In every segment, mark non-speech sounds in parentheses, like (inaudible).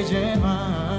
Que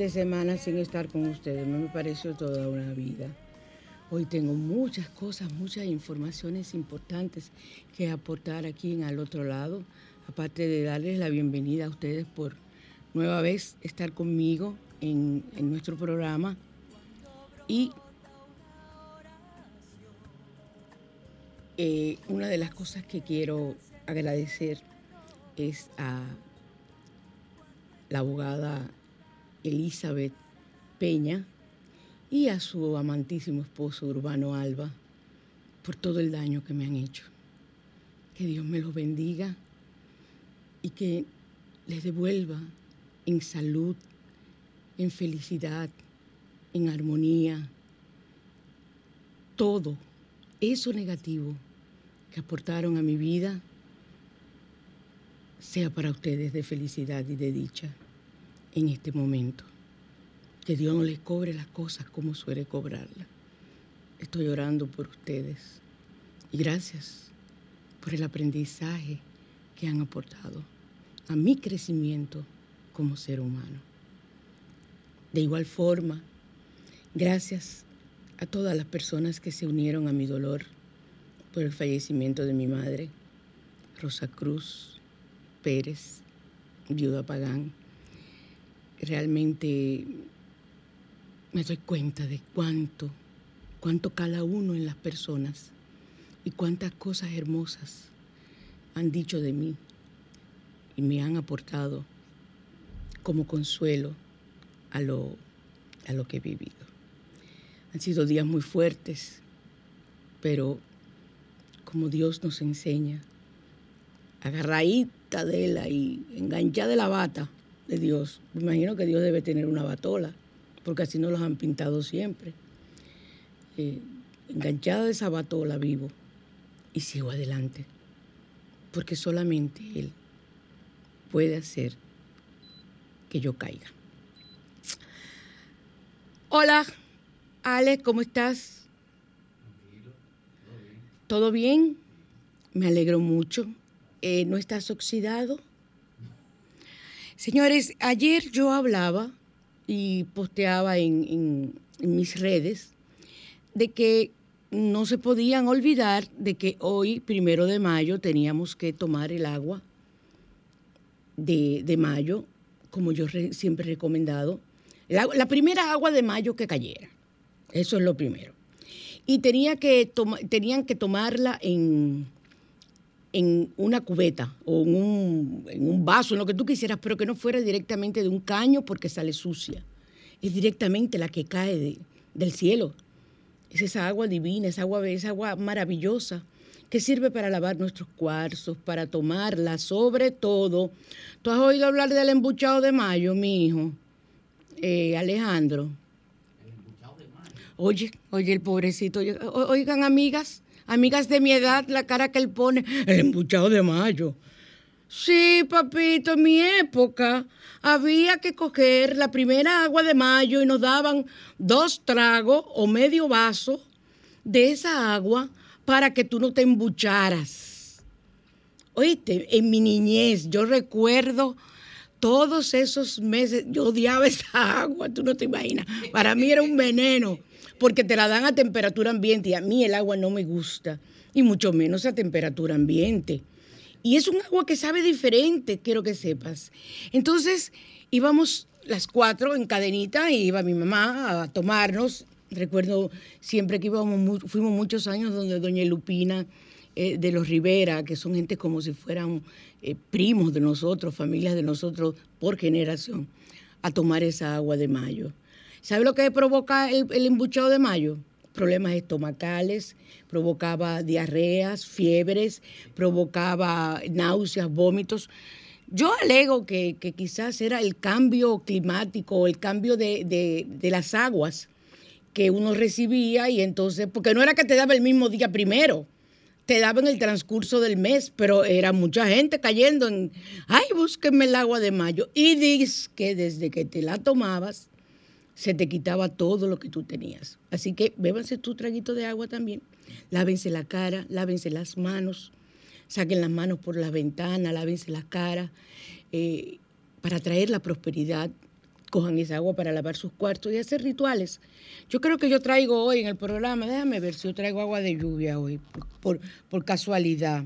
de semana sin estar con ustedes. Me pareció toda una vida. Hoy tengo muchas cosas, muchas informaciones importantes que aportar aquí en al otro lado, aparte de darles la bienvenida a ustedes por nueva vez estar conmigo en, nuestro programa. Y eh, una de las cosas que quiero agradecer es a la abogada Elizabeth Peña y a su amantísimo esposo Urbano Alba por todo el daño que me han hecho. Que Dios me los bendiga y que les devuelva en salud, en felicidad, en armonía, todo eso negativo que aportaron a mi vida sea para ustedes de felicidad y de dicha en este momento. Que Dios no les cobre las cosas como suele cobrarlas. Estoy orando por ustedes y gracias por el aprendizaje que han aportado a mi crecimiento como ser humano. De igual forma, gracias a todas las personas que se unieron a mi dolor por el fallecimiento de mi madre, Rosa Cruz, Pérez, viuda Pagán, realmente me doy cuenta de cuánto, cuánto cada uno en las personas y cuántas cosas hermosas han dicho de mí y me han aportado como consuelo a lo, a lo que he vivido. Han sido días muy fuertes, pero como Dios nos enseña, agarradita de él ahí, enganchada de la bata de Dios. Me imagino que Dios debe tener una batola, porque así nos los han pintado siempre. Eh, enganchada de esa batola vivo y sigo adelante, porque solamente Él puede hacer que yo caiga. Hola, Alex, ¿cómo estás? ¿Todo bien? Me alegro mucho. Eh, ¿No estás oxidado? Señores, ayer yo hablaba y posteaba en, mis redes de que no se podían olvidar de que hoy, primero de mayo, teníamos que tomar el agua de, mayo, como yo re- siempre he recomendado. La primera agua de mayo que cayera. Eso es lo primero. Y tenía que tenían que tomarla en, en una cubeta o en un, en un vaso, en lo que tú quisieras, pero que no fuera directamente de un caño porque sale sucia. Es directamente la que cae de- del cielo. Es esa agua divina, esa agua, esa agua maravillosa que sirve para lavar nuestros cuarzos, para tomarla, sobre todo. ¿Tú has oído hablar del embuchado de mayo, mi hijo? Eh, Alejandro. Oye, oye, el pobrecito. Oigan, amigas, amigas de mi edad, la cara que él pone, el embuchado de mayo. Sí, papito, en mi época había que coger la primera agua de mayo y nos daban dos tragos o medio vaso de esa agua para que tú no te embucharas. Oíste, en mi niñez yo recuerdo todos esos meses, yo odiaba esa agua, tú no te imaginas. Para mí era un veneno, porque te la dan a temperatura ambiente y a mí el agua no me gusta, y mucho menos a temperatura ambiente. Y es un agua que sabe diferente, quiero que sepas. Entonces íbamos las cuatro en cadenita y iba mi mamá a tomarnos. Recuerdo siempre que íbamos, fuimos muchos años donde doña Lupina eh, de los Rivera, que son gente como si fueran eh, primos de nosotros, familias de nosotros por generación, a tomar esa agua de mayo. ¿Sabe lo que provoca el, el embuchado de mayo? Problemas estomacales, provocaba diarreas, fiebres, provocaba náuseas, vómitos. Yo alego que, quizás era el cambio climático, el cambio de, de- de las aguas que uno recibía y entonces, porque no era que te daba el mismo día primero, te daba en el transcurso del mes, pero era mucha gente cayendo en, ay, búsquenme el agua de mayo. Y dices que desde que te la tomabas, se te quitaba todo lo que tú tenías. Así que bébanse tu traguito de agua también, lávense la cara, lávense las manos, saquen las manos por las ventanas, lávense la cara, eh, para traer la prosperidad. Cojan esa agua para lavar sus cuartos y hacer rituales. Yo creo que yo traigo hoy en el programa, déjame ver si yo traigo agua de lluvia hoy, por, por- casualidad.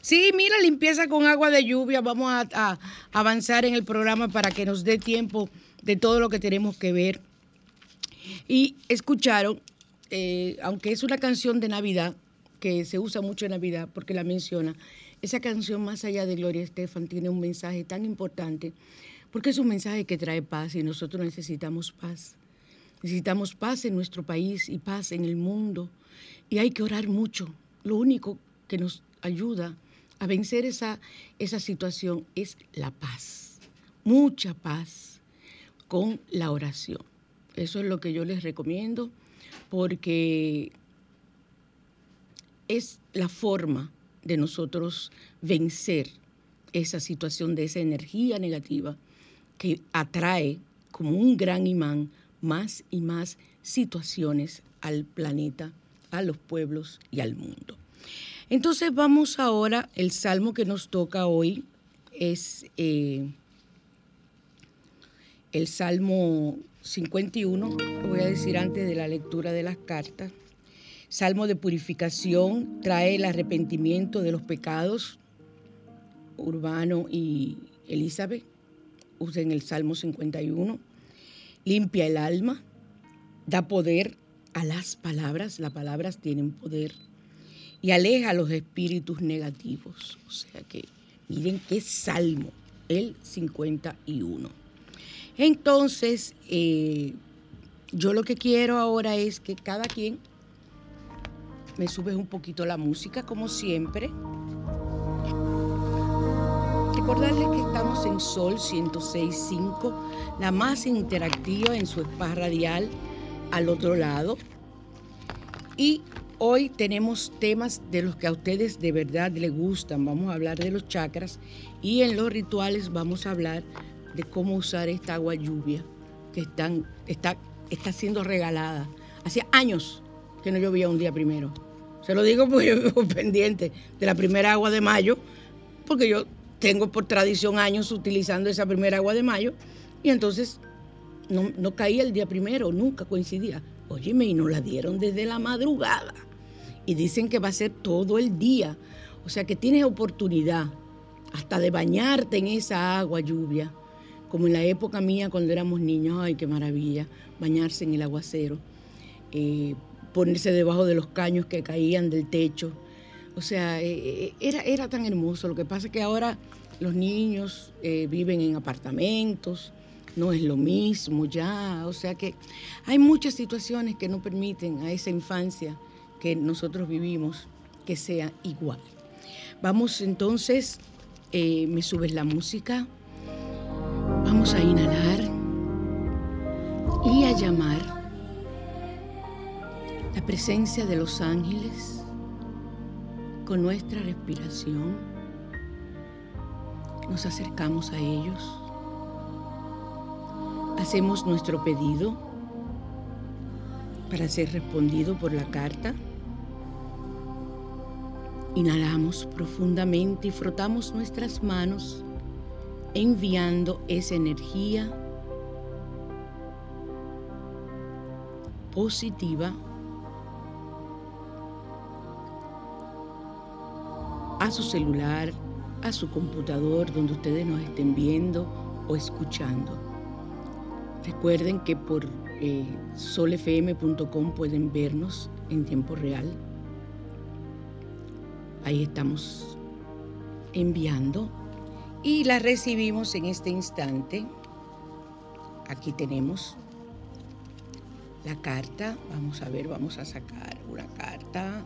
Sí, mira, limpieza con agua de lluvia. Vamos a avanzar en el programa para que nos dé tiempo de todo lo que tenemos que ver. Y escucharon, eh, aunque es una canción de Navidad, que se usa mucho en Navidad porque la menciona, esa canción más allá de Gloria Estefan tiene un mensaje tan importante porque es un mensaje que trae paz y nosotros necesitamos paz. Necesitamos paz en nuestro país y paz en el mundo. Y hay que orar mucho. Lo único que nos ayuda a vencer esa, esa situación es la paz. Mucha paz con la oración. Eso es lo que yo les recomiendo porque es la forma de nosotros vencer esa situación de esa energía negativa que atrae como un gran imán más y más situaciones al planeta, a los pueblos y al mundo. Entonces vamos ahora, el salmo que nos toca hoy es eh, el Salmo 51, lo voy a decir antes de la lectura de las cartas. Salmo de purificación, trae el arrepentimiento de los pecados. Urbano y Elizabeth usen el Salmo 51. Limpia el alma, da poder a las palabras, las palabras tienen poder, y aleja los espíritus negativos. O sea que miren qué salmo, el 51. Entonces, eh, yo lo que quiero ahora es que cada quien me subes un poquito la música, como siempre. Recordarles que estamos en Sol 106.5, la más interactiva en su spa radial al otro lado. Y hoy tenemos temas de los que a ustedes de verdad les gustan. Vamos a hablar de los chakras y en los rituales vamos a hablar de cómo usar esta agua lluvia que están, está, está siendo regalada. Hacía años que no llovía un día primero. Se lo digo porque yo vivo (laughs) pendiente de la primera agua de mayo, porque yo tengo por tradición años utilizando esa primera agua de mayo, y entonces no, no caía el día primero, nunca coincidía. Óyeme, y nos la dieron desde la madrugada. Y dicen que va a ser todo el día. O sea que tienes oportunidad hasta de bañarte en esa agua lluvia, como en la época mía cuando éramos niños, ay, qué maravilla, bañarse en el aguacero, eh, ponerse debajo de los caños que caían del techo. O sea, eh, eh, era, era tan hermoso. Lo que pasa es que ahora los niños viven en apartamentos, no es lo mismo ya. O sea que hay muchas situaciones que no permiten a esa infancia que nosotros vivimos que sea igual. Vamos entonces me subes la música. Vamos a inhalar y a llamar la presencia de los ángeles con nuestra respiración. Nos acercamos a ellos. Hacemos nuestro pedido para ser respondido por la carta. Inhalamos profundamente y frotamos nuestras manos enviando esa energía positiva a su celular, a su computador, donde ustedes nos estén viendo o escuchando. Recuerden que por eh, solfm.com pueden vernos en tiempo real Ahí estamos enviando y la recibimos en este instante. Aquí tenemos la carta. Vamos a ver, vamos a sacar una carta.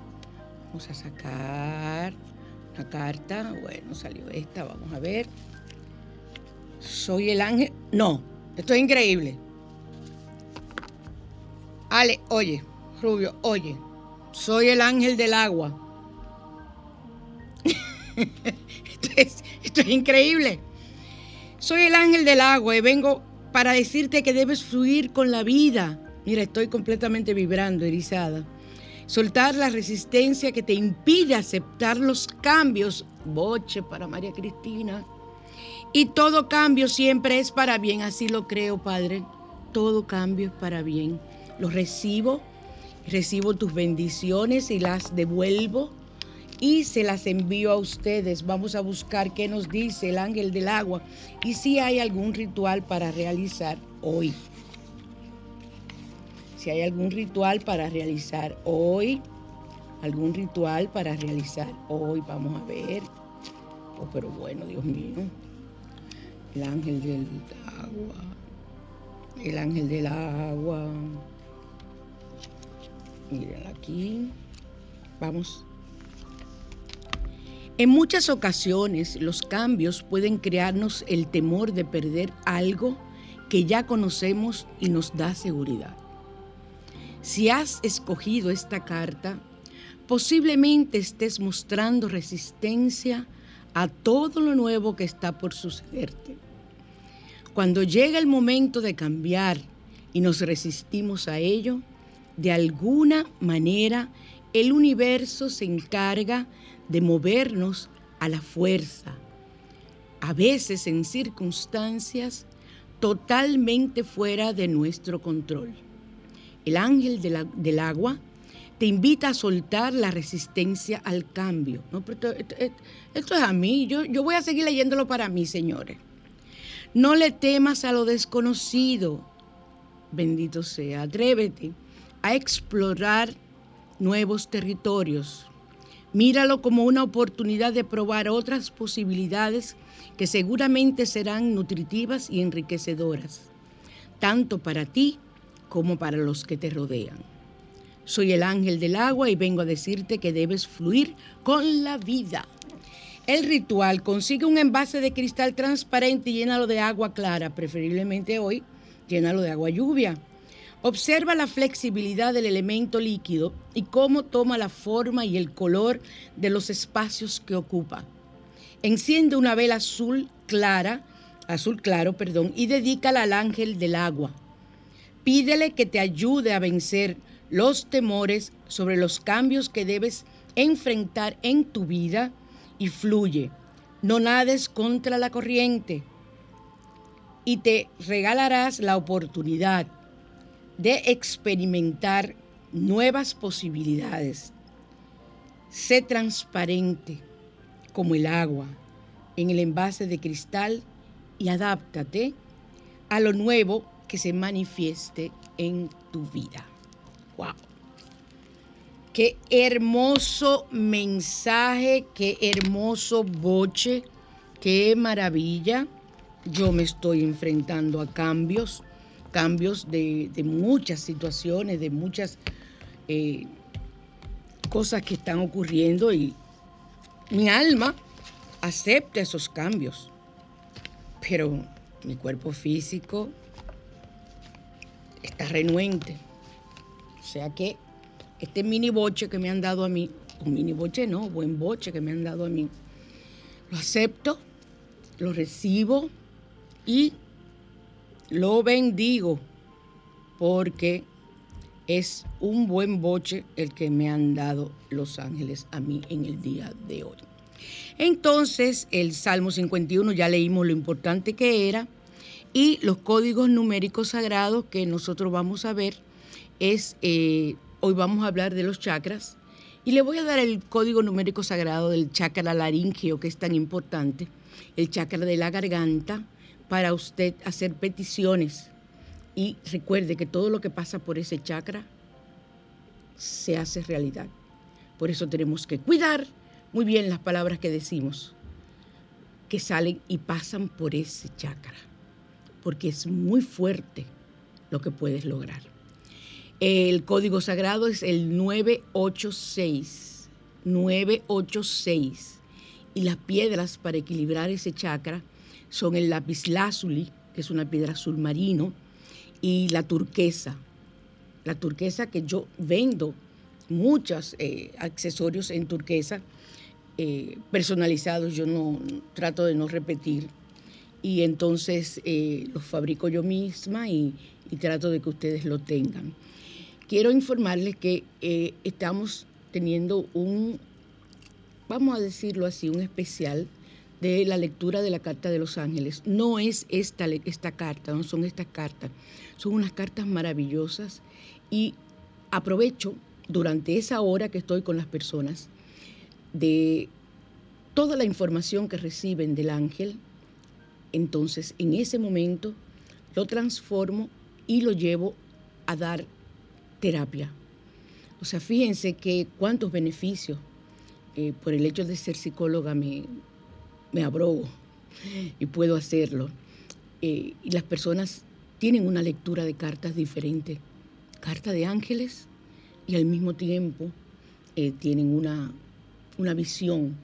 Vamos a sacar una carta. Bueno, salió esta, vamos a ver. Soy el ángel. No, esto es increíble. Ale, oye, Rubio, oye, soy el ángel del agua. (laughs) esto, es, increíble. Soy el ángel del agua y vengo para decirte que debes fluir con la vida. Mira, estoy completamente vibrando, erizada. Soltar la resistencia que te impide aceptar los cambios. Boche para María Cristina. Y todo cambio siempre es para bien, así lo creo, Padre. Todo cambio es para bien. Lo recibo, recibo tus bendiciones y las devuelvo y se las envío a ustedes. Vamos a buscar qué nos dice el ángel del agua y si hay algún ritual para realizar hoy. Si hay algún ritual para realizar hoy, algún ritual para realizar hoy, vamos a ver. Oh, pero bueno, Dios mío. El ángel del agua. El ángel del agua. Miren aquí. Vamos en muchas ocasiones los cambios pueden crearnos el temor de perder algo que ya conocemos y nos da seguridad. Si has escogido esta carta, posiblemente estés mostrando resistencia a todo lo nuevo que está por sucederte. Cuando llega el momento de cambiar y nos resistimos a ello, de alguna manera el universo se encarga de movernos a la fuerza, a veces en circunstancias totalmente fuera de nuestro control. El ángel del agua te invita a soltar la resistencia al cambio. esto, es a mí, yo, yo voy a seguir leyéndolo para mí, señores. No le temas a lo desconocido, bendito sea, atrévete a explorar nuevos territorios. Míralo como una oportunidad de probar otras posibilidades que seguramente serán nutritivas y enriquecedoras, tanto para ti como para los que te rodean. Soy el ángel del agua y vengo a decirte que debes fluir con la vida. El ritual consigue un envase de cristal transparente y llénalo de agua clara, preferiblemente hoy, llénalo de agua lluvia. Observa la flexibilidad del elemento líquido y cómo toma la forma y el color de los espacios que ocupa. Enciende una vela azul clara, azul claro, perdón, y dedícala al ángel del agua. Pídele que te ayude a vencer los temores sobre los cambios que debes enfrentar en tu vida y fluye. No nades contra la corriente y te regalarás la oportunidad de experimentar nuevas posibilidades. Sé transparente como el agua en el envase de cristal y adáptate a lo nuevo que se manifieste en tu vida. ¡Wow! Qué hermoso mensaje, qué hermoso boche, qué maravilla. Yo me estoy enfrentando a cambios cambios de, muchas situaciones, de muchas eh, cosas que están ocurriendo y mi alma acepta esos cambios, pero mi cuerpo físico está renuente. O sea que este mini boche que me han dado a mí, un mini boche no, buen boche que me han dado a mí, lo acepto, lo recibo y lo bendigo porque es un buen boche el que me han dado los ángeles a mí en el día de hoy. Entonces, el Salmo 51 ya leímos lo importante que era y los códigos numéricos sagrados que nosotros vamos a ver es, eh, hoy vamos a hablar de los chakras y le voy a dar el código numérico sagrado del chakra laringio que es tan importante, el chakra de la garganta, para usted hacer peticiones. Y recuerde que todo lo que pasa por ese chakra se hace realidad. Por eso tenemos que cuidar muy bien las palabras que decimos, que salen y pasan por ese chakra, porque es muy fuerte lo que puedes lograr. El código sagrado es el 986, 986. Y las piedras para equilibrar ese chakra son el lápiz lazuli, que es una piedra azul marino, y la turquesa. La turquesa que yo vendo muchos eh, accesorios en turquesa eh, personalizados, yo no trato de no repetir. Y entonces eh, los fabrico yo misma y, y, trato de que ustedes lo tengan. Quiero informarles que estamos teniendo un, vamos a decirlo así, un especial de la lectura de la Carta de los Ángeles. No es esta, esta carta, no son estas cartas, son unas cartas maravillosas y aprovecho durante esa hora que estoy con las personas de toda la información que reciben del ángel, entonces en ese momento lo transformo y lo llevo a dar terapia. O sea, fíjense que cuántos beneficios eh, por el hecho de ser psicóloga me, me abrogo y puedo hacerlo. Eh, y las personas tienen una lectura de cartas diferente, carta de ángeles, y al mismo tiempo eh, tienen una, una visión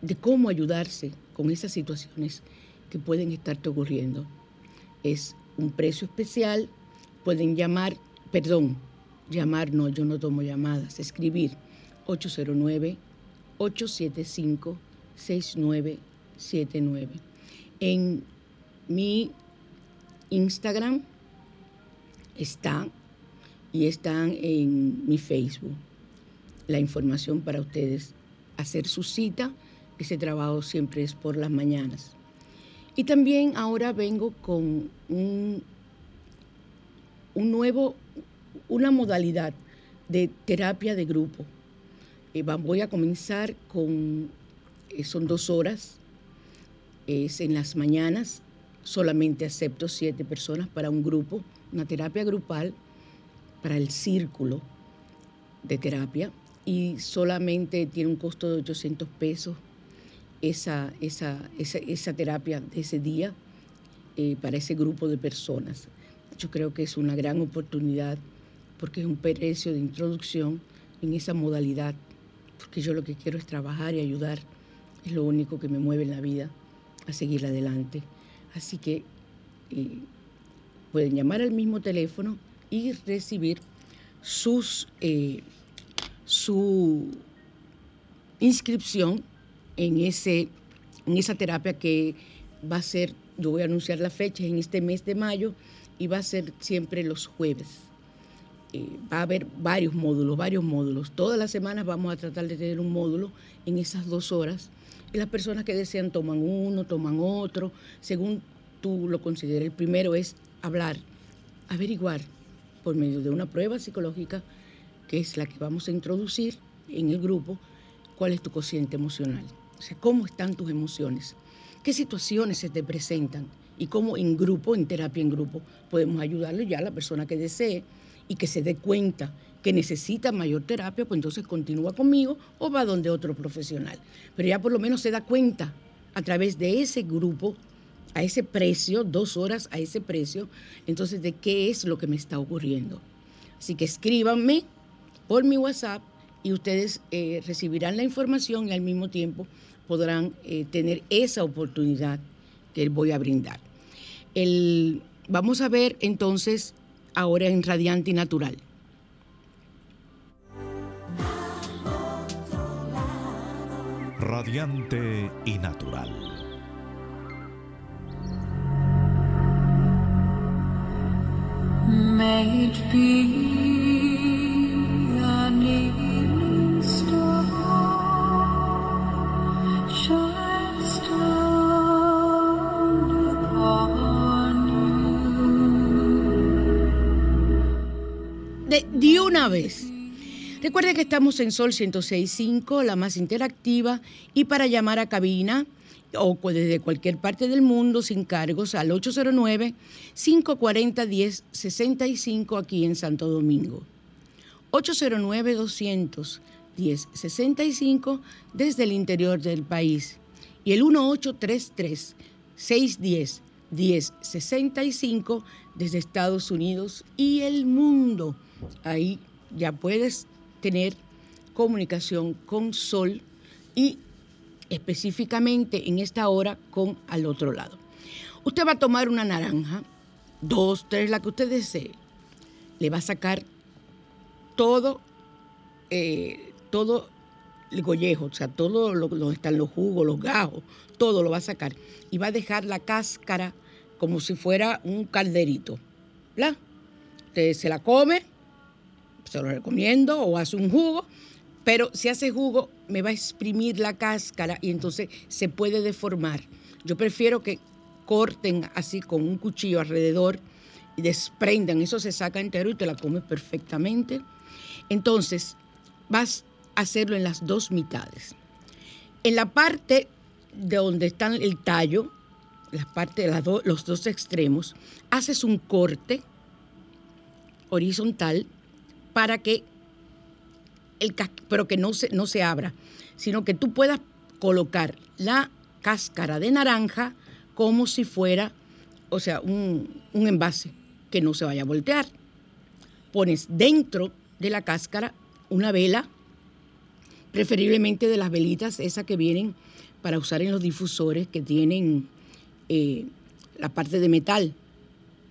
de cómo ayudarse con esas situaciones que pueden estar ocurriendo. Es un precio especial, pueden llamar, perdón, llamar no, yo no tomo llamadas, escribir 809 875 6979. En mi Instagram está y están en mi Facebook la información para ustedes hacer su cita. Ese trabajo siempre es por las mañanas. Y también ahora vengo con un, un nuevo, una modalidad de terapia de grupo. Eh, voy a comenzar con son dos horas, es en las mañanas, solamente acepto siete personas para un grupo, una terapia grupal para el círculo de terapia y solamente tiene un costo de 800 pesos esa, esa, terapia de ese día eh, para ese grupo de personas. Yo creo que es una gran oportunidad porque es un precio de introducción en esa modalidad, porque yo lo que quiero es trabajar y ayudar, es lo único que me mueve en la vida a seguir adelante. Así que pueden llamar al mismo teléfono y recibir sus, eh, su inscripción en, ese, en esa terapia que va a ser, yo voy a anunciar la fecha en este mes de mayo y va a ser siempre los jueves. Eh, va a haber varios módulos, varios módulos. Todas las semanas vamos a tratar de tener un módulo en esas dos horas. Las personas que desean toman uno, toman otro, según tú lo consideres. El primero es hablar, averiguar por medio de una prueba psicológica, que es la que vamos a introducir en el grupo, cuál es tu cociente emocional. O sea, cómo están tus emociones, qué situaciones se te presentan y cómo en grupo, en terapia en grupo, podemos ayudarle ya a la persona que desee y que se dé cuenta que necesita mayor terapia, pues entonces continúa conmigo o va donde otro profesional. Pero ya por lo menos se da cuenta a través de ese grupo, a ese precio, dos horas a ese precio, entonces de qué es lo que me está ocurriendo. Así que escríbanme por mi WhatsApp y ustedes eh, recibirán la información y al mismo tiempo podrán eh, tener esa oportunidad que voy a brindar. El, vamos a ver entonces ahora en Radiante y Natural. Radiante y Natural. May it be de, una vez. Recuerde que estamos en Sol 106.5, la más interactiva, y para llamar a cabina o desde cualquier parte del mundo sin cargos al 809-540-1065 aquí en Santo Domingo. 809-210-65 desde el interior del país y el 1833-610-1065 desde Estados Unidos y el mundo. Ahí ya puedes tener comunicación con Sol y específicamente en esta hora con al otro lado. Usted va a tomar una naranja, dos, tres, la que usted desee. Le va a sacar todo, eh, todo el gollejo, o sea, todo lo donde están los jugos, los gajos, todo lo va a sacar. Y va a dejar la cáscara como si fuera un calderito. Usted se la come, se lo recomiendo, o hace un jugo, pero si hace jugo me va a exprimir la cáscara y entonces se puede deformar. Yo prefiero que corten así con un cuchillo alrededor y desprendan, eso se saca entero y te la comes perfectamente. Entonces, vas a hacerlo en las dos mitades. En la parte de donde está el tallo, la parte de los dos extremos, haces un corte horizontal para que el pero que no se, no se abra, sino que tú puedas colocar la cáscara de naranja como si fuera, o sea, un, un envase que no se vaya a voltear. Pones dentro de la cáscara una vela, preferiblemente de las velitas esas que vienen para usar en los difusores que tienen eh, la parte de metal.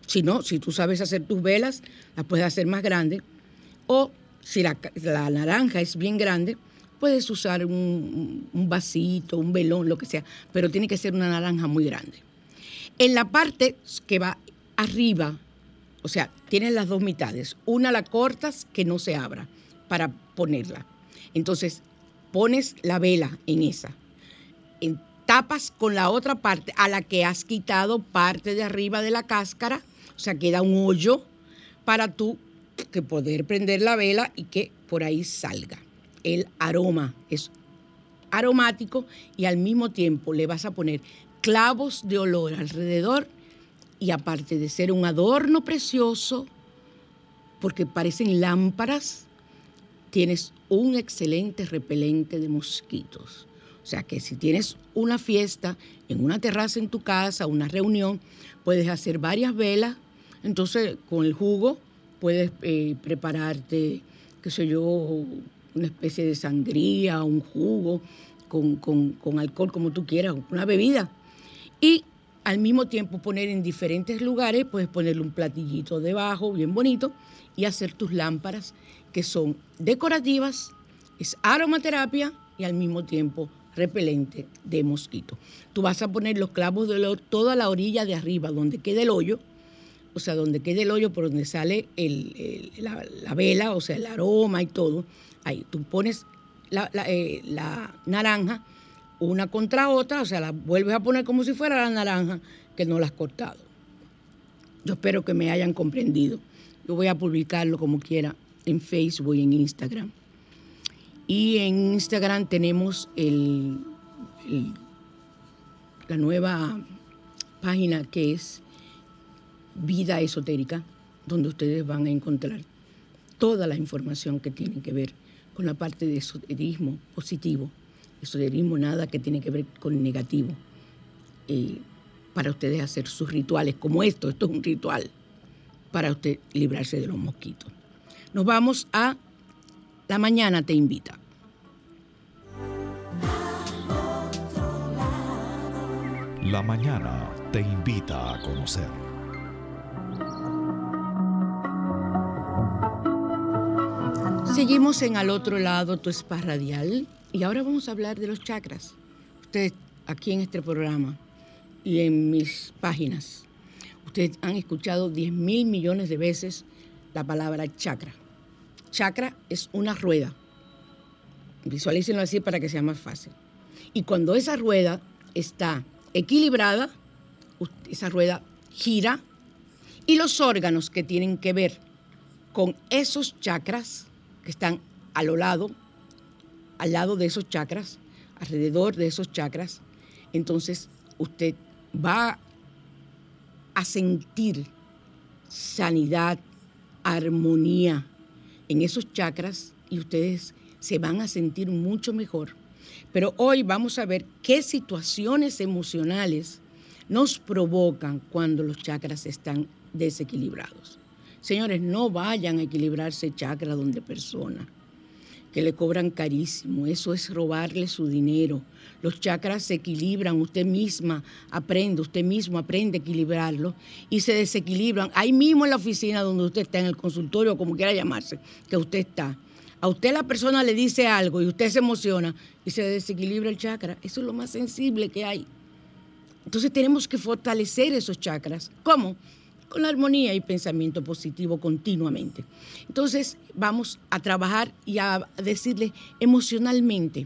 Si no, si tú sabes hacer tus velas, las puedes hacer más grandes. O si la, naranja es bien grande, puedes usar un, vasito, un velón, lo que sea, pero tiene que ser una naranja muy grande. En la parte que va arriba, o sea, tienes las dos mitades. Una la cortas que no se abra para ponerla. Entonces, pones la vela en esa. Tapas con la otra parte a la que has quitado parte de arriba de la cáscara, o sea, queda un hoyo para tú que poder prender la vela y que por ahí salga. El aroma es aromático y al mismo tiempo le vas a poner clavos de olor alrededor y aparte de ser un adorno precioso, porque parecen lámparas, tienes un excelente repelente de mosquitos. O sea que si tienes una fiesta en una terraza en tu casa, una reunión, puedes hacer varias velas, entonces con el jugo puedes eh, prepararte, qué sé yo, una especie de sangría, un jugo con, con- con alcohol como tú quieras, una bebida. Y al mismo tiempo poner en diferentes lugares, puedes ponerle un platillito debajo, bien bonito, y hacer tus lámparas que son decorativas, es aromaterapia y al mismo tiempo repelente de mosquito. Tú vas a poner los clavos de olor toda la orilla de arriba, donde quede el hoyo, o sea, donde quede el hoyo por donde sale el- la, la vela, o sea, el aroma y todo. Ahí tú pones eh, la naranja una contra otra, o sea, la vuelves a poner como si fuera la naranja que no la has cortado. Yo espero que me hayan comprendido. Yo voy a publicarlo como quiera en Facebook y en Instagram. Y en Instagram tenemos el- la nueva página que es Vida Esotérica, donde ustedes van a encontrar toda la información que tiene que ver con la parte de esoterismo positivo. Esoterismo nada que tiene que ver con negativo. Eh, para ustedes hacer sus rituales como esto, esto es un ritual para usted librarse de los mosquitos. Nos vamos a La Mañana Te Invita. La mañana te invita a conocer. Seguimos en Al otro lado, tu spa radial, y ahora vamos a hablar de los chakras. Ustedes aquí en este programa y en mis páginas, ustedes han escuchado 10 mil millones de veces la palabra chakra. Chakra es una rueda. Visualícenlo así para que sea más fácil. Y cuando esa rueda está equilibrada, esa rueda gira y los órganos que tienen que ver con esos chakras que están a lo lado, al lado de esos chakras, alrededor de esos chakras, entonces usted va a sentir sanidad, armonía en esos chakras y ustedes se van a sentir mucho mejor. Pero hoy vamos a ver qué situaciones emocionales nos provocan cuando los chakras están desequilibrados. Señores, no vayan a equilibrarse chakra donde persona, que le cobran carísimo. Eso es robarle su dinero. Los chakras se equilibran, usted misma aprende, usted mismo aprende a equilibrarlo y se desequilibran. Ahí mismo en la oficina donde usted está, en el consultorio, como quiera llamarse, que usted está. A usted la persona le dice algo y usted se emociona y se desequilibra el chakra. Eso es lo más sensible que hay. Entonces tenemos que fortalecer esos chakras. ¿Cómo? Con la armonía y pensamiento positivo continuamente. Entonces vamos a trabajar y a decirles emocionalmente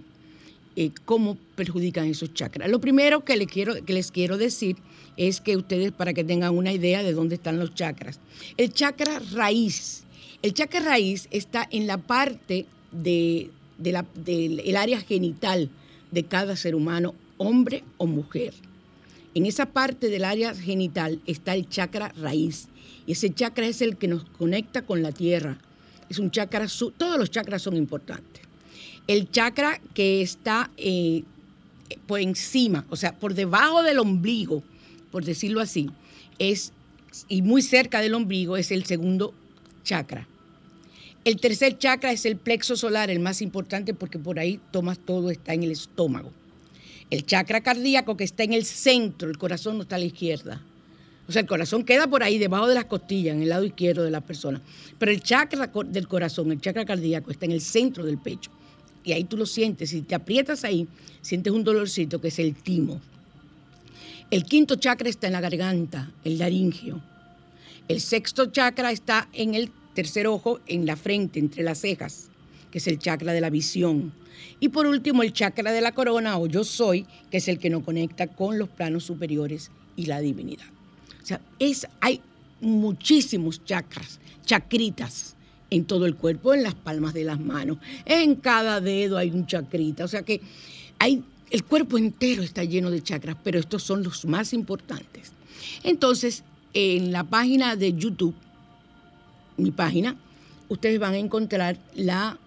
eh, cómo perjudican esos chakras. Lo primero que, le quiero, que les quiero decir es que ustedes, para que tengan una idea de dónde están los chakras, el chakra raíz, el chakra raíz está en la parte de, de del el área genital de cada ser humano, hombre o mujer. En esa parte del área genital está el chakra raíz. Y ese chakra es el que nos conecta con la tierra. Es un chakra, todos los chakras son importantes. El chakra que está eh, por encima, o sea, por debajo del ombligo, por decirlo así, es, y muy cerca del ombligo, es el segundo chakra. El tercer chakra es el plexo solar, el más importante porque por ahí tomas todo, está en el estómago. El chakra cardíaco que está en el centro, el corazón no está a la izquierda. O sea, el corazón queda por ahí, debajo de las costillas, en el lado izquierdo de la persona. Pero el chakra del corazón, el chakra cardíaco, está en el centro del pecho. Y ahí tú lo sientes. Si te aprietas ahí, sientes un dolorcito que es el timo. El quinto chakra está en la garganta, el laringio. El sexto chakra está en el tercer ojo, en la frente, entre las cejas, que es el chakra de la visión. Y por último, el chakra de la corona o yo soy, que es el que nos conecta con los planos superiores y la divinidad. O sea, es, hay muchísimos chakras, chacritas en todo el cuerpo, en las palmas de las manos, en cada dedo hay un chacrita. O sea que hay, el cuerpo entero está lleno de chakras, pero estos son los más importantes. Entonces, en la página de YouTube, mi página, ustedes van a encontrar la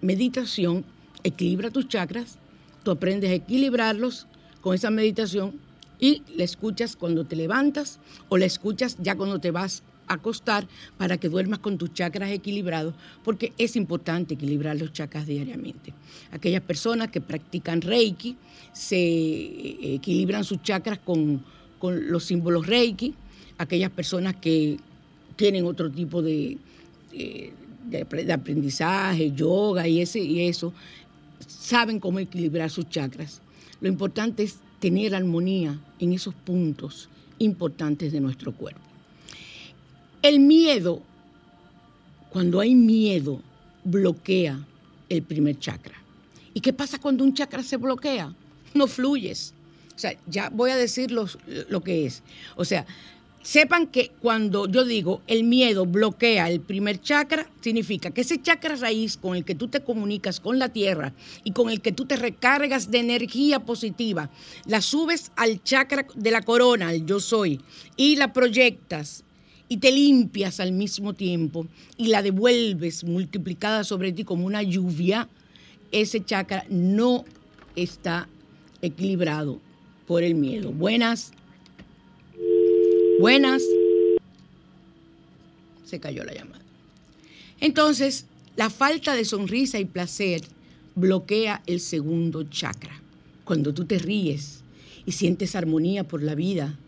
meditación, equilibra tus chakras, tú aprendes a equilibrarlos con esa meditación y la escuchas cuando te levantas o la escuchas ya cuando te vas acostar para que duermas con tus chakras equilibrados, porque es importante equilibrar los chakras diariamente. Aquellas personas que practican Reiki se eh, equilibran sus chakras con, con los símbolos Reiki, aquellas personas que tienen otro tipo de, eh, de, de aprendizaje, yoga y, ese, y eso, saben cómo equilibrar sus chakras. Lo importante es tener armonía en esos puntos importantes de nuestro cuerpo. El miedo, cuando hay miedo, bloquea el primer chakra. ¿Y qué pasa cuando un chakra se bloquea? No fluyes. O sea, ya voy a decir los- lo que es. O sea, sepan que cuando yo digo el miedo bloquea el primer chakra, significa que ese chakra raíz con el que tú te comunicas con la tierra y con el que tú te recargas de energía positiva, la subes al chakra de la corona, al yo soy, y la proyectas y te limpias al mismo tiempo y la devuelves multiplicada sobre ti como una lluvia, ese chakra no está equilibrado por el miedo. Buenas. Buenas. Se cayó la llamada. Entonces, la falta de sonrisa y placer bloquea el segundo chakra. Cuando tú te ríes y sientes armonía por la vida,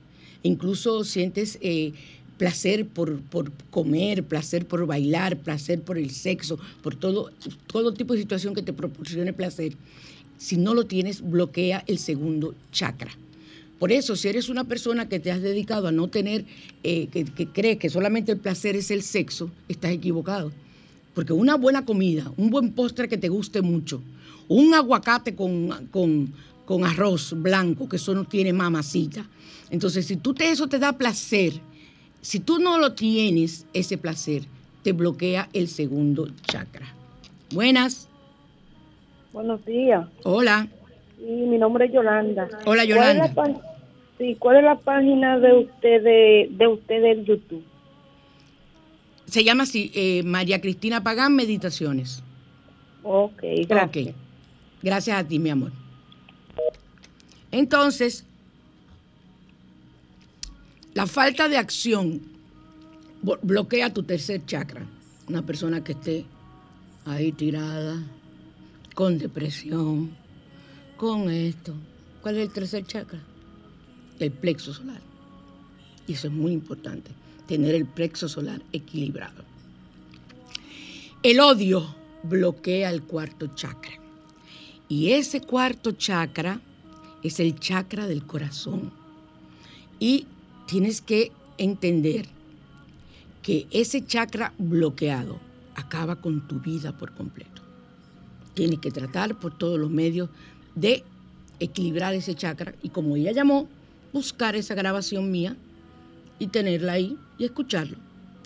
incluso sientes eh, placer por, por comer, placer por bailar, placer por el sexo, por todo, todo tipo de situación que te proporcione placer. Si no lo tienes, bloquea el segundo chakra. Por eso, si eres una persona que te has dedicado a no tener, eh, que, que crees que solamente el placer es el sexo, estás equivocado. Porque una buena comida, un buen postre que te guste mucho, un aguacate con, con- con arroz blanco, que eso no tiene mamacita. Entonces, si tú te, eso te da placer, si tú no lo tienes, ese placer, te bloquea el segundo chakra. Buenas. Buenos días. Hola. Sí, mi nombre es Yolanda. Hola, ¿Cuál es Yolanda. la sí, ¿cuál es la página de usted de, de usted en YouTube? Se llama así, eh, María Cristina Pagán Meditaciones. Ok, gracias. Ok. Gracias a ti, mi amor. Entonces, la falta de acción bloquea tu tercer chakra. Una persona que esté ahí tirada, con depresión, con esto. ¿Cuál es el tercer chakra? El plexo solar. Y eso es muy importante, tener el plexo solar equilibrado. El odio bloquea el cuarto chakra. Y ese cuarto chakra es el chakra del corazón. Y tienes que entender que ese chakra bloqueado acaba con tu vida por completo. Tienes que tratar por todos los medios de equilibrar ese chakra y como ella llamó, buscar esa grabación mía y tenerla ahí y escucharlo.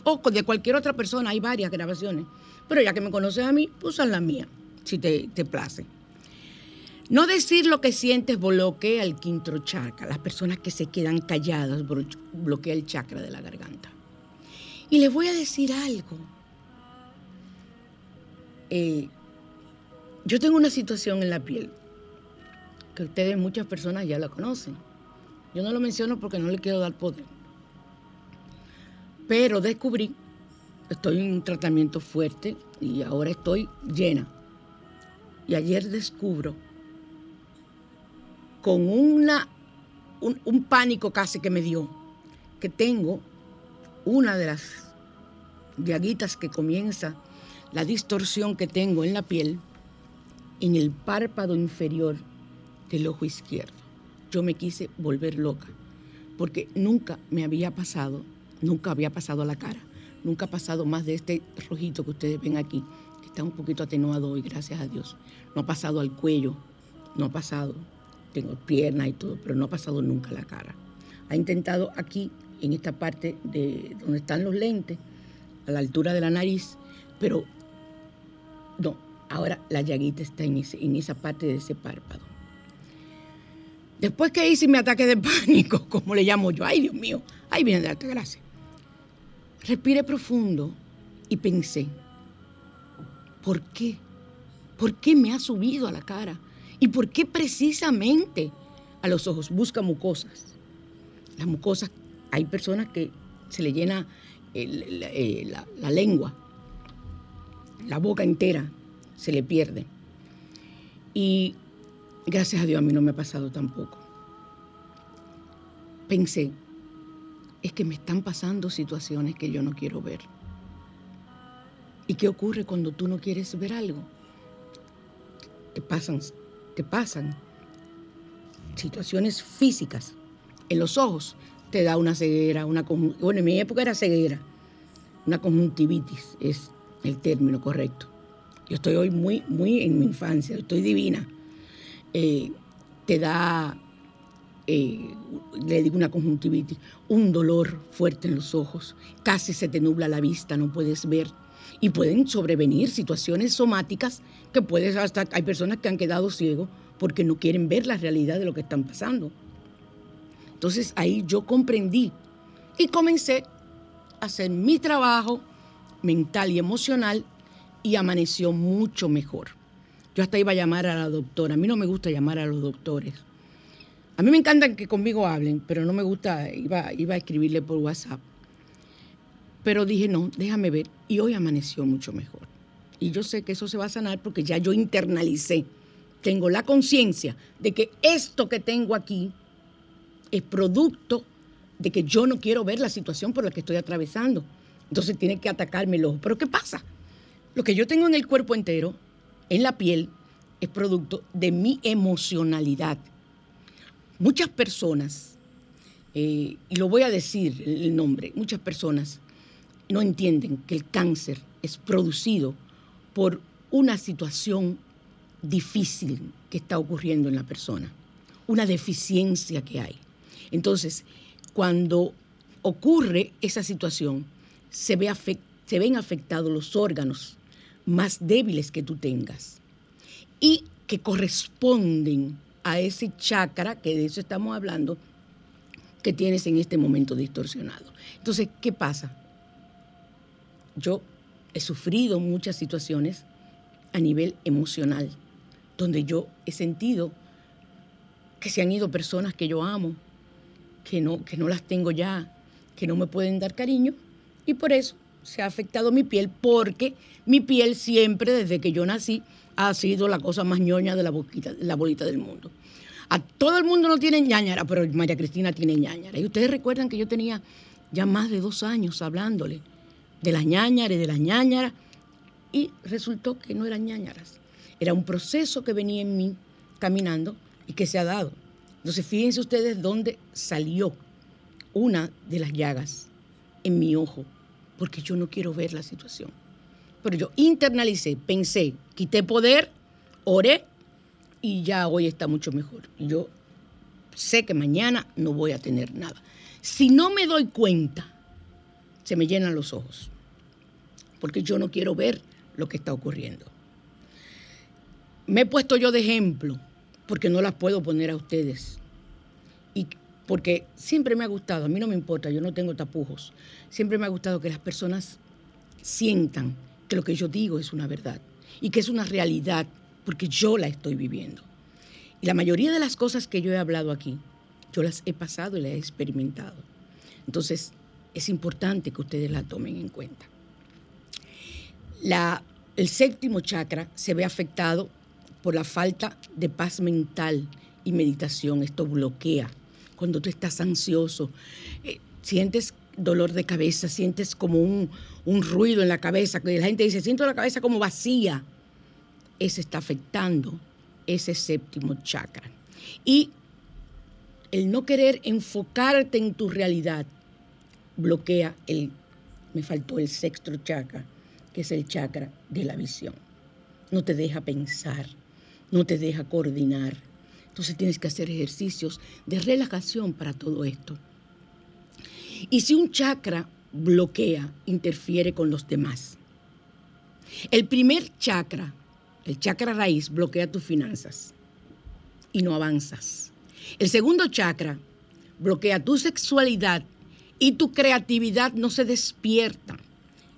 O de cualquier otra persona, hay varias grabaciones. Pero ya que me conoces a mí, usa la mía, si te, te place. No decir lo que sientes bloquea el quinto chakra. Las personas que se quedan calladas bloquea el chakra de la garganta. Y les voy a decir algo. Eh, yo tengo una situación en la piel que ustedes, muchas personas ya la conocen. Yo no lo menciono porque no le quiero dar poder. Pero descubrí, estoy en un tratamiento fuerte y ahora estoy llena. Y ayer descubro con una, un, un pánico casi que me dio, que tengo una de las llaguitas que comienza la distorsión que tengo en la piel en el párpado inferior del ojo izquierdo. Yo me quise volver loca, porque nunca me había pasado, nunca había pasado a la cara, nunca ha pasado más de este rojito que ustedes ven aquí, que está un poquito atenuado hoy, gracias a Dios. No ha pasado al cuello, no ha pasado, tengo piernas y todo, pero no ha pasado nunca a la cara. Ha intentado aquí, en esta parte de donde están los lentes, a la altura de la nariz, pero no, ahora la llaguita está en, esa parte de ese párpado. Después que hice mi ataque de pánico, (laughs) como le llamo yo, ay Dios mío, ay viene de alta gracia. Respiré profundo y pensé, ¿por qué? ¿Por qué me ha subido a la cara? ¿Y por qué precisamente a los ojos? Busca mucosas. Las mucosas, hay personas que se le llena eh, la- la lengua, la boca entera se le pierde. Y gracias a Dios a mí no me ha pasado tampoco. Pensé, es que me están pasando situaciones que yo no quiero ver. ¿Y qué ocurre cuando tú no quieres ver algo? Te pasan, te pasan situaciones físicas en los ojos. Te da una ceguera, una bueno, en mi época era ceguera, una conjuntivitis es el término correcto. Yo estoy hoy muy, muy en mi infancia, estoy divina. Eh, te da, eh, le digo una conjuntivitis, un dolor fuerte en los ojos, casi se te nubla la vista, no puedes ver. Y pueden sobrevenir situaciones somáticas que puedes hasta, hay personas que han quedado ciegos porque no quieren ver la realidad de lo que están pasando. Entonces ahí yo comprendí y comencé a hacer mi trabajo mental y emocional y amaneció mucho mejor. Yo hasta iba a llamar a la doctora. A mí no me gusta llamar a los doctores. A mí me encantan que conmigo hablen, pero no me gusta, iba, iba a escribirle por WhatsApp. Pero dije, no, déjame ver. Y hoy amaneció mucho mejor. Y yo sé que eso se va a sanar porque ya yo internalicé. Tengo la conciencia de que esto que tengo aquí es producto de que yo no quiero ver la situación por la que estoy atravesando. Entonces tiene que atacarme el ojo. Pero ¿qué pasa? Lo que yo tengo en el cuerpo entero, en la piel, es producto de mi emocionalidad. Muchas personas, eh, y lo voy a decir el nombre, muchas personas no entienden que el cáncer es producido por una situación difícil que está ocurriendo en la persona, una deficiencia que hay. Entonces, cuando ocurre esa situación, se ven afectados los órganos más débiles que tú tengas y que corresponden a ese chakra, que de eso estamos hablando, que tienes en este momento distorsionado. Entonces, ¿qué pasa? Yo he sufrido muchas situaciones a nivel emocional, donde yo he sentido que se han ido personas que yo amo, que no, que no las tengo ya, que no me pueden dar cariño, y por eso se ha afectado mi piel, porque mi piel siempre, desde que yo nací, ha sido la cosa más ñoña de la, boquita, la bolita del mundo. A todo el mundo no tiene ñañara, pero María Cristina tiene ñañara. Y ustedes recuerdan que yo tenía ya más de dos años hablándole de las ñañaras de las ñañaras, y resultó que no eran ñañaras. Era un proceso que venía en mí caminando y que se ha dado. Entonces, fíjense ustedes dónde salió una de las llagas en mi ojo, porque yo no quiero ver la situación. Pero yo internalicé, pensé, quité poder, oré y ya hoy está mucho mejor. Yo sé que mañana no voy a tener nada. Si no me doy cuenta, se me llenan los ojos, porque yo no quiero ver lo que está ocurriendo. Me he puesto yo de ejemplo, porque no las puedo poner a ustedes. Y porque siempre me ha gustado, a mí no me importa, yo no tengo tapujos, siempre me ha gustado que las personas sientan que lo que yo digo es una verdad y que es una realidad, porque yo la estoy viviendo. Y la mayoría de las cosas que yo he hablado aquí, yo las he pasado y las he experimentado. Entonces, es importante que ustedes la tomen en cuenta. El séptimo chakra se ve afectado por la falta de paz mental y meditación. Esto bloquea. Cuando tú estás ansioso, eh, sientes dolor de cabeza, sientes como un, un ruido en la cabeza, que la gente dice, siento la cabeza como vacía. Ese está afectando ese séptimo chakra. Y el no querer enfocarte en tu realidad bloquea el, me faltó el sexto chakra, que es el chakra de la visión. No te deja pensar, no te deja coordinar. Entonces tienes que hacer ejercicios de relajación para todo esto. Y si un chakra bloquea, interfiere con los demás. El primer chakra, el chakra raíz, bloquea tus finanzas y no avanzas. El segundo chakra bloquea tu sexualidad y tu creatividad no se despierta,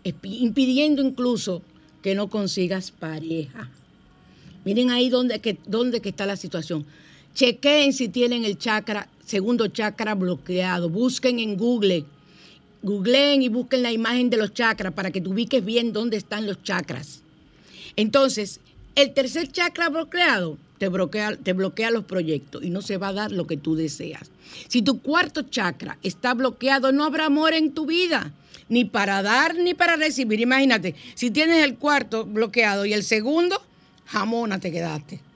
espi- impidiendo incluso que no consigas pareja. Miren ahí donde, que, que está la situación. Chequeen si tienen el chakra, segundo chakra bloqueado. Busquen en Google googleen y busquen la imagen de los chakras para que tú ubiques bien dónde están los chakras. Entonces, el tercer chakra bloqueado te bloquea, te bloquea los proyectos y no se va a dar lo que tú deseas. Si tu cuarto chakra está bloqueado, no habrá amor en tu vida, ni para dar ni para recibir. Imagínate, si tienes el cuarto bloqueado y el segundo, jamona te quedaste.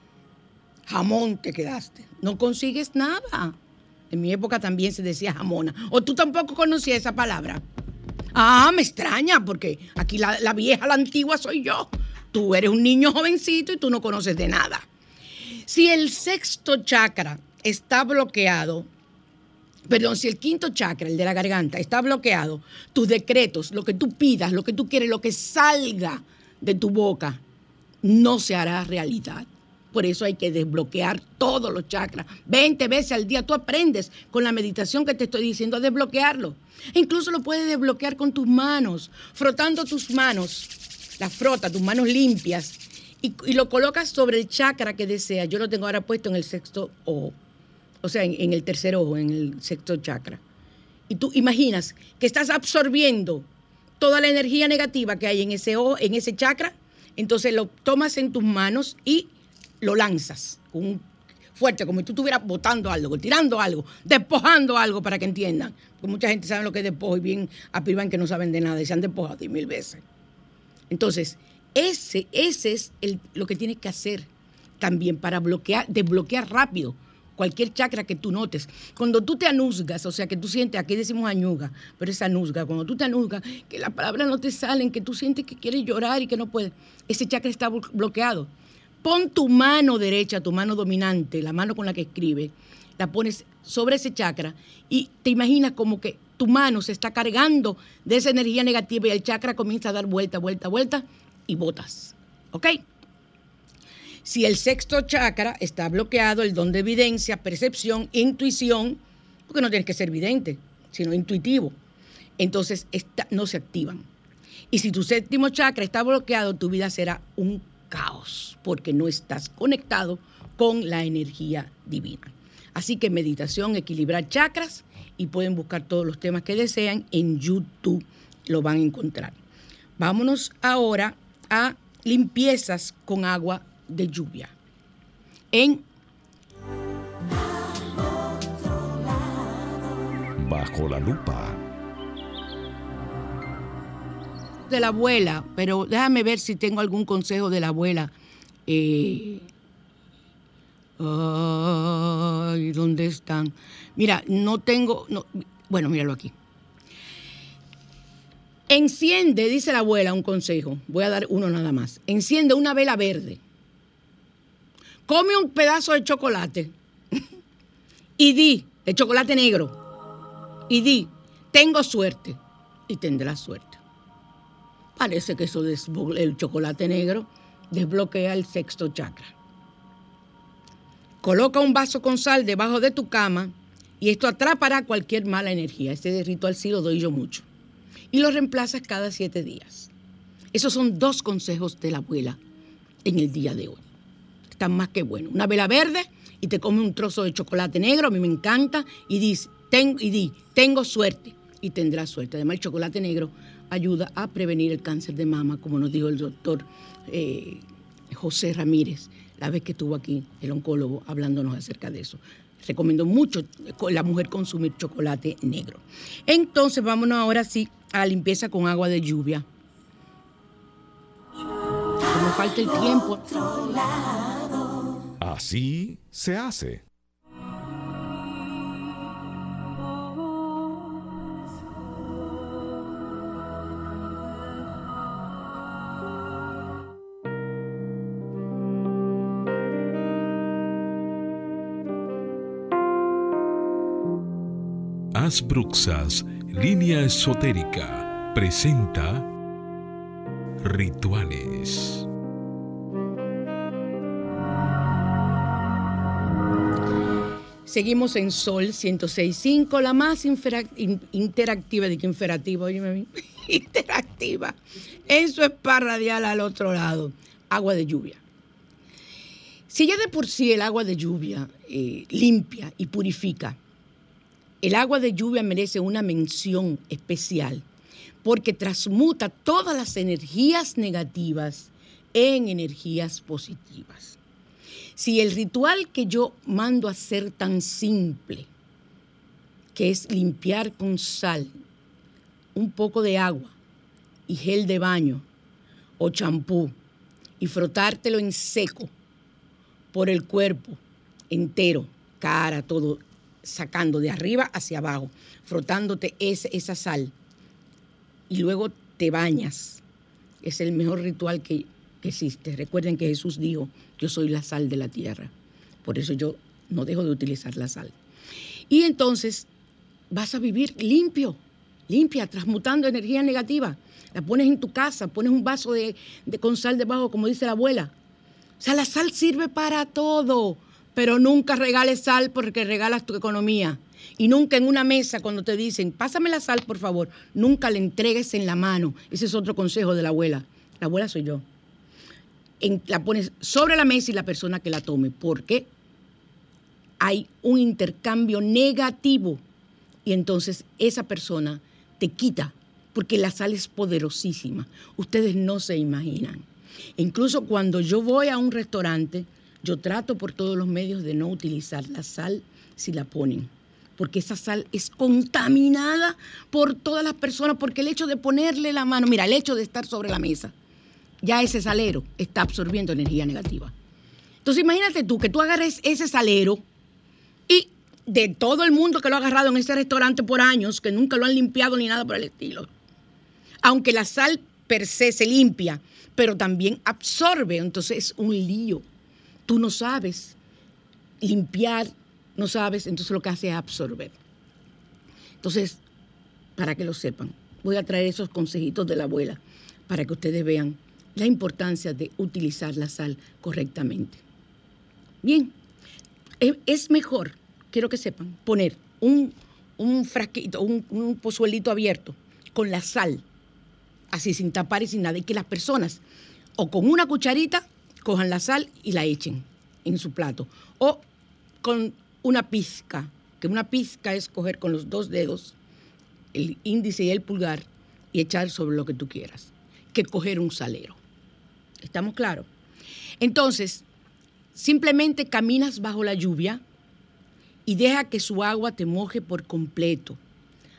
Jamón te quedaste. No consigues nada. En mi época también se decía jamona. O tú tampoco conocías esa palabra. Ah, me extraña, porque aquí la, vieja, la antigua soy yo. Tú eres un niño jovencito y tú no conoces de nada. Si el sexto chakra está bloqueado, perdón, si el quinto chakra, el de la garganta, está bloqueado, tus decretos, lo que tú pidas, lo que tú quieres, lo que salga de tu boca, no se hará realidad. Por eso hay que desbloquear todos los chakras. 20 veces al día tú aprendes con la meditación que te estoy diciendo a desbloquearlo. E incluso lo puedes desbloquear con tus manos, frotando tus manos. Las frota, tus manos limpias. Y, y lo colocas sobre el chakra que deseas. Yo lo tengo ahora puesto en el sexto ojo. O sea, en, en el tercer ojo, en el sexto chakra. Y tú imaginas que estás absorbiendo toda la energía negativa que hay en ese ojo, en ese chakra. Entonces lo tomas en tus manos y lo lanzas con un fuerte, como si tú estuvieras botando algo, tirando algo, despojando algo para que entiendan. Porque mucha gente sabe lo que es despojo y bien aprivan que no saben de nada y se han despojado diez mil veces. Entonces, ese, ese es el- lo que tienes que hacer también para bloquear, desbloquear rápido cualquier chakra que tú notes. Cuando tú te anuzgas, o sea, que tú sientes, aquí decimos añuga, pero es anuzga, cuando tú te anuzgas, que las palabras no te salen, que tú sientes que quieres llorar y que no puedes, ese chakra está blo- bloqueado. Pon tu mano derecha, tu mano dominante, la mano con la que escribe, la pones sobre ese chakra y te imaginas como que tu mano se está cargando de esa energía negativa y el chakra comienza a dar vuelta, vuelta, vuelta y botas. ¿Ok? Si el sexto chakra está bloqueado, el don de evidencia, percepción, intuición, porque no tienes que ser vidente, sino intuitivo, entonces no se activan. Y si tu séptimo chakra está bloqueado, tu vida será un caos, porque no estás conectado con la energía divina. Así que meditación, equilibrar chakras y pueden buscar todos los temas que desean en YouTube, lo van a encontrar. Vámonos ahora a limpiezas con agua de lluvia. En Bajo la lupa. De la abuela, pero déjame ver si tengo algún consejo de la abuela. Eh, ay, ¿dónde están? Mira, no tengo, no, bueno, míralo aquí. Enciende, dice la abuela, un consejo. Voy a dar uno nada más. Enciende una vela verde. Come un pedazo de chocolate. y di, de chocolate negro. Y di, tengo suerte. Y tendrás suerte. Parece que eso el chocolate negro desbloquea el sexto chakra. Coloca un vaso con sal debajo de tu cama y esto atrapará cualquier mala energía. Este ritual sí lo doy yo mucho. Y lo reemplazas cada siete días. Esos son dos consejos de la abuela en el día de hoy. Están más que buenos. Una vela verde y te come un trozo de chocolate negro, a mí me encanta, y, dice, ten- y di, tengo suerte y tendrás suerte. Además, el chocolate negro ayuda a prevenir el cáncer de mama, como nos dijo el doctor eh, José Ramírez, la vez que estuvo aquí, el oncólogo, hablándonos acerca de eso. Recomiendo mucho la mujer consumir chocolate negro. Entonces, vámonos ahora sí a limpieza con agua de lluvia. Como falta el tiempo. Así se hace. Asbruxas, línea esotérica, presenta Rituales. Seguimos en Sol 106.5, la más interactiva, de que inferativa, (laughs) interactiva, en su spa radial al otro lado, agua de lluvia. Si ya de por sí el agua de lluvia eh, limpia y purifica, El agua de lluvia merece una mención especial porque transmuta todas las energías negativas en energías positivas. Si el ritual que yo mando a hacer tan simple, que es limpiar con sal, un poco de agua y gel de baño o champú y frotártelo en seco por el cuerpo entero, cara, todo, sacando de arriba hacia abajo, frotándote ese- esa sal y luego te bañas. Es el mejor ritual que, que existe. Recuerden que Jesús dijo, yo soy la sal de la tierra. Por eso yo no dejo de utilizar la sal. Y entonces vas a vivir limpio, limpia, transmutando energía negativa. La pones en tu casa, pones un vaso de, de- con sal debajo, como dice la abuela. O sea, la sal sirve para todo, pero nunca regales sal porque regalas tu economía. Y nunca en una mesa cuando te dicen, pásame la sal, por favor, nunca le entregues en la mano. Ese es otro consejo de la abuela. La abuela soy yo. En- la pones sobre la mesa y la persona que la tome. porque Hay un intercambio negativo y entonces esa persona te quita, porque la sal es poderosísima. Ustedes no se imaginan. Incluso cuando yo voy a un restaurante, yo trato por todos los medios de no utilizar la sal si la ponen, porque esa sal es contaminada por todas las personas, porque el hecho de ponerle la mano, mira, el hecho de estar sobre la mesa, ya ese salero está absorbiendo energía negativa. Entonces imagínate tú que tú agarres ese salero y de todo el mundo que lo ha agarrado en ese restaurante por años, que nunca lo han limpiado ni nada por el estilo. Aunque la sal per se se limpia, pero también absorbe, entonces es un lío. Tú no sabes limpiar, no sabes, entonces lo que hace es absorber. Entonces, para que lo sepan, voy a traer esos consejitos de la abuela para que ustedes vean la importancia de utilizar la sal correctamente. Bien, es, es mejor, quiero que sepan, poner un, un frasquito, un, un pozuelito abierto con la sal, así sin tapar y sin nada, y que las personas o con una cucharita cojan la sal y la echen en su plato, o con una pizca, que una pizca es coger con los dos dedos, el índice y el pulgar, y echar sobre lo que tú quieras, que coger un salero. ¿Estamos claros? Entonces, simplemente caminas bajo la lluvia y deja que su agua te moje por completo,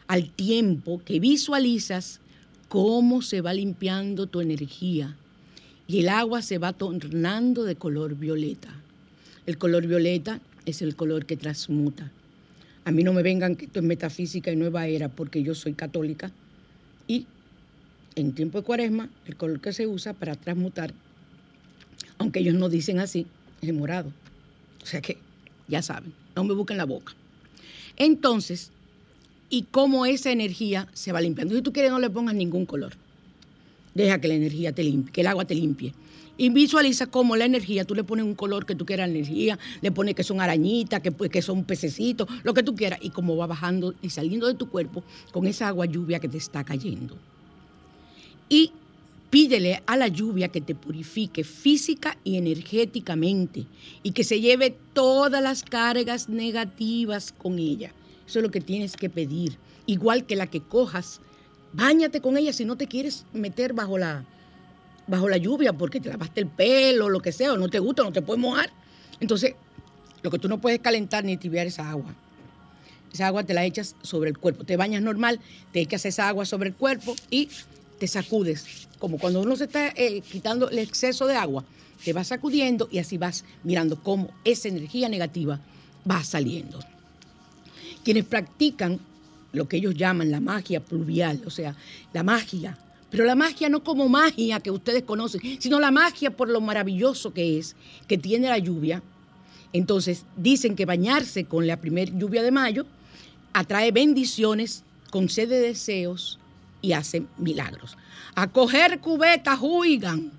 al tiempo que visualizas cómo se va limpiando tu energía y el agua se va tornando de color violeta. El color violeta es el color que transmuta. A mí no me vengan que esto es metafísica y nueva era porque yo soy católica y en tiempo de cuaresma el color que se usa para transmutar, aunque ellos no dicen así, es el morado. O sea que ya saben, no me busquen la boca. Entonces, y cómo esa energía se va limpiando. Si tú quieres, no le pongas ningún color. Deja que la energía te limpie, que el agua te limpie. Y visualiza cómo la energía, tú le pones un color que tú quieras energía, le pones que son arañitas, que, pues, que son pececitos, lo que tú quieras, y cómo va bajando y saliendo de tu cuerpo con esa agua lluvia que te está cayendo. Y pídele a la lluvia que te purifique física y energéticamente y que se lleve todas las cargas negativas con ella. Eso es lo que tienes que pedir. Igual que la que cojas, báñate con ella si no te quieres meter bajo la, bajo la lluvia porque te lavaste el pelo, lo que sea, o no te gusta, no te puedes mojar. Entonces, lo que tú no puedes calentar ni tibiar esa agua. Esa agua te la echas sobre el cuerpo. Te bañas normal, te echas esa agua sobre el cuerpo y te sacudes. Como cuando uno se está eh, quitando el exceso de agua, te vas sacudiendo y así vas mirando cómo esa energía negativa va saliendo. Quienes practican lo que ellos llaman la magia pluvial, o sea, la magia, pero la magia no como magia que ustedes conocen, sino la magia por lo maravilloso que es, que tiene la lluvia. Entonces, dicen que bañarse con la primer lluvia de mayo atrae bendiciones, concede deseos y hace milagros. A coger cubetas, juigan.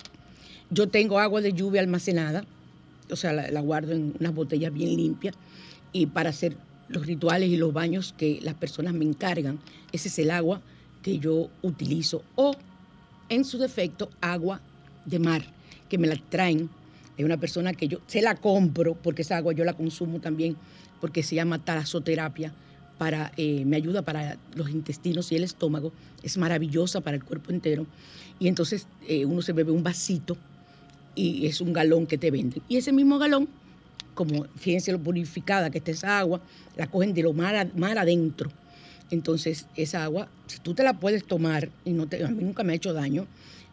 Yo tengo agua de lluvia almacenada, o sea, la, la guardo en unas botellas bien limpias y para hacer los rituales y los baños que las personas me encargan, ese es el agua que yo utilizo o en su defecto agua de mar que me la traen de una persona que yo se la compro porque esa agua yo la consumo también porque se llama talasoterapia para, eh, me ayuda para los intestinos y el estómago, es maravillosa para el cuerpo entero. Y entonces eh, uno se bebe un vasito y es un galón que te venden. Y ese mismo galón, como fíjense lo purificada que está esa agua, la cogen de lo mar, mar adentro. Entonces, esa agua, si tú te la puedes tomar, y no te, a mí nunca me ha hecho daño,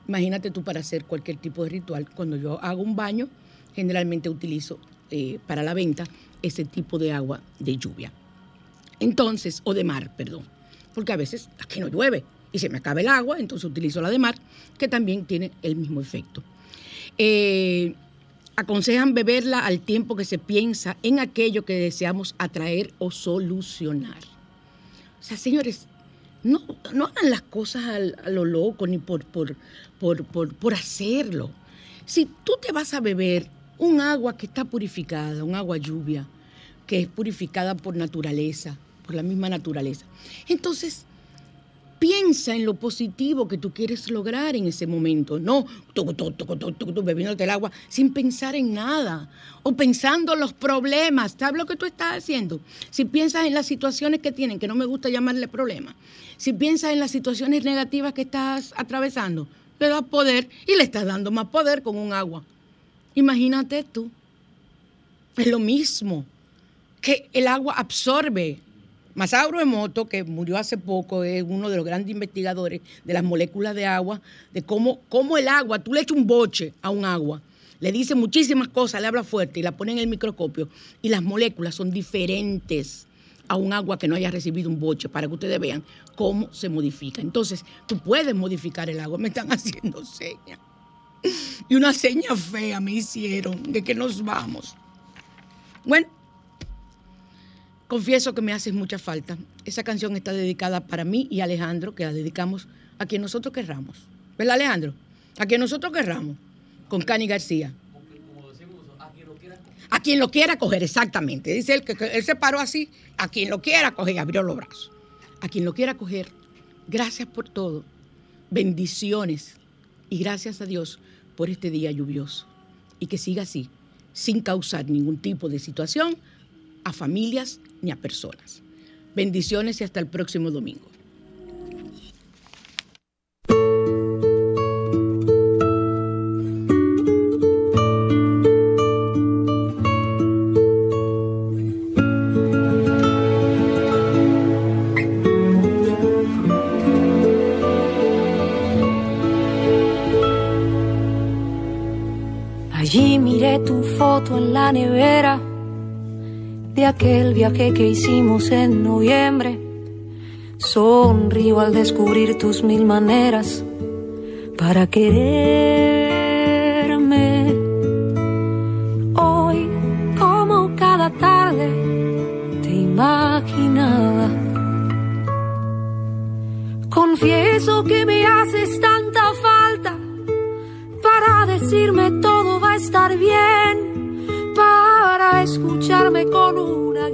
imagínate tú para hacer cualquier tipo de ritual. Cuando yo hago un baño, generalmente utilizo eh, para la venta ese tipo de agua de lluvia. Entonces, o de mar, perdón, porque a veces aquí no llueve y se me acaba el agua, entonces utilizo la de mar, que también tiene el mismo efecto. Eh, aconsejan beberla al tiempo que se piensa en aquello que deseamos atraer o solucionar. O sea, señores, no, no hagan las cosas a lo loco ni por, por, por, por, por hacerlo. Si tú te vas a beber un agua que está purificada, un agua lluvia, que es purificada por naturaleza, por la misma naturaleza, entonces piensa en lo positivo que tú quieres lograr en ese momento. No tú, bebiéndote el agua sin pensar en nada o pensando en los problemas. ¿Sabes lo que tú estás haciendo? Si piensas en las situaciones que tienen, que no me gusta llamarle problemas, si piensas en las situaciones negativas que estás atravesando, le das poder y le estás dando más poder con un agua. Imagínate tú. Es lo mismo que el agua absorbe. Masauro Emoto, que murió hace poco, es uno de los grandes investigadores de las moléculas de agua, de cómo, cómo el agua, tú le echas un boche a un agua, le dice muchísimas cosas, le habla fuerte y la pone en el microscopio, y las moléculas son diferentes a un agua que no haya recibido un boche, para que ustedes vean cómo se modifica. Entonces, tú puedes modificar el agua, me están (laughs) haciendo señas. Y una seña fea me hicieron de que nos vamos. Bueno, confieso que me hace mucha falta. Esa canción está dedicada para mí y Alejandro, que la dedicamos a quien nosotros querramos. ¿Verdad, Alejandro? A quien nosotros querramos, con Cani García. A quien lo quiera coger, exactamente. Dice él que, él se paró así, a quien lo quiera coger, abrió los brazos. A quien lo quiera coger, gracias por todo. Bendiciones. Y gracias a Dios por este día lluvioso. Y que siga así, sin causar ningún tipo de situación a familias ni a personas. Bendiciones y hasta el próximo domingo. Allí miré tu foto en la nevera de aquel viaje que hicimos en noviembre. Sonrío al descubrir tus mil maneras para quererme. Hoy, como cada tarde, te imaginaba. Confieso que me haces tanta falta para decirme todo va a estar bien,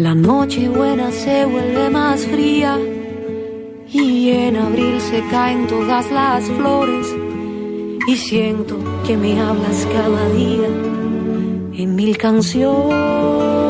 La noche buena se vuelve más fría y en abril se caen todas las flores y siento que me hablas cada día en mil canciones.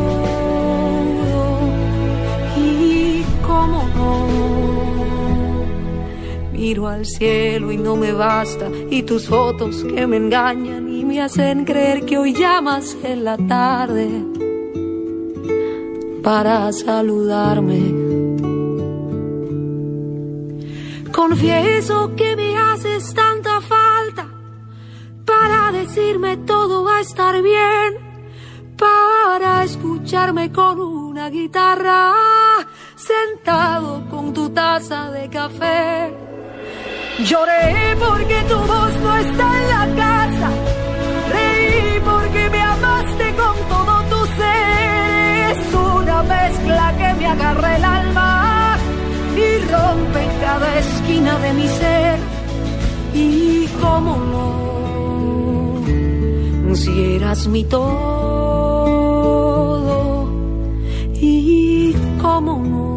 Miro al cielo y no me basta. Y tus fotos que me engañan y me hacen creer que hoy llamas en la tarde para saludarme. Confieso que me haces tanta falta para decirme todo va a estar bien, para escucharme con una guitarra, sentado con tu taza de café. Lloré porque tu voz no está en la casa. Reí porque me amaste con todo tu ser. Es una mezcla que me agarra el alma y rompe cada esquina de mi ser. Y cómo no, si eras mi todo. Y cómo no.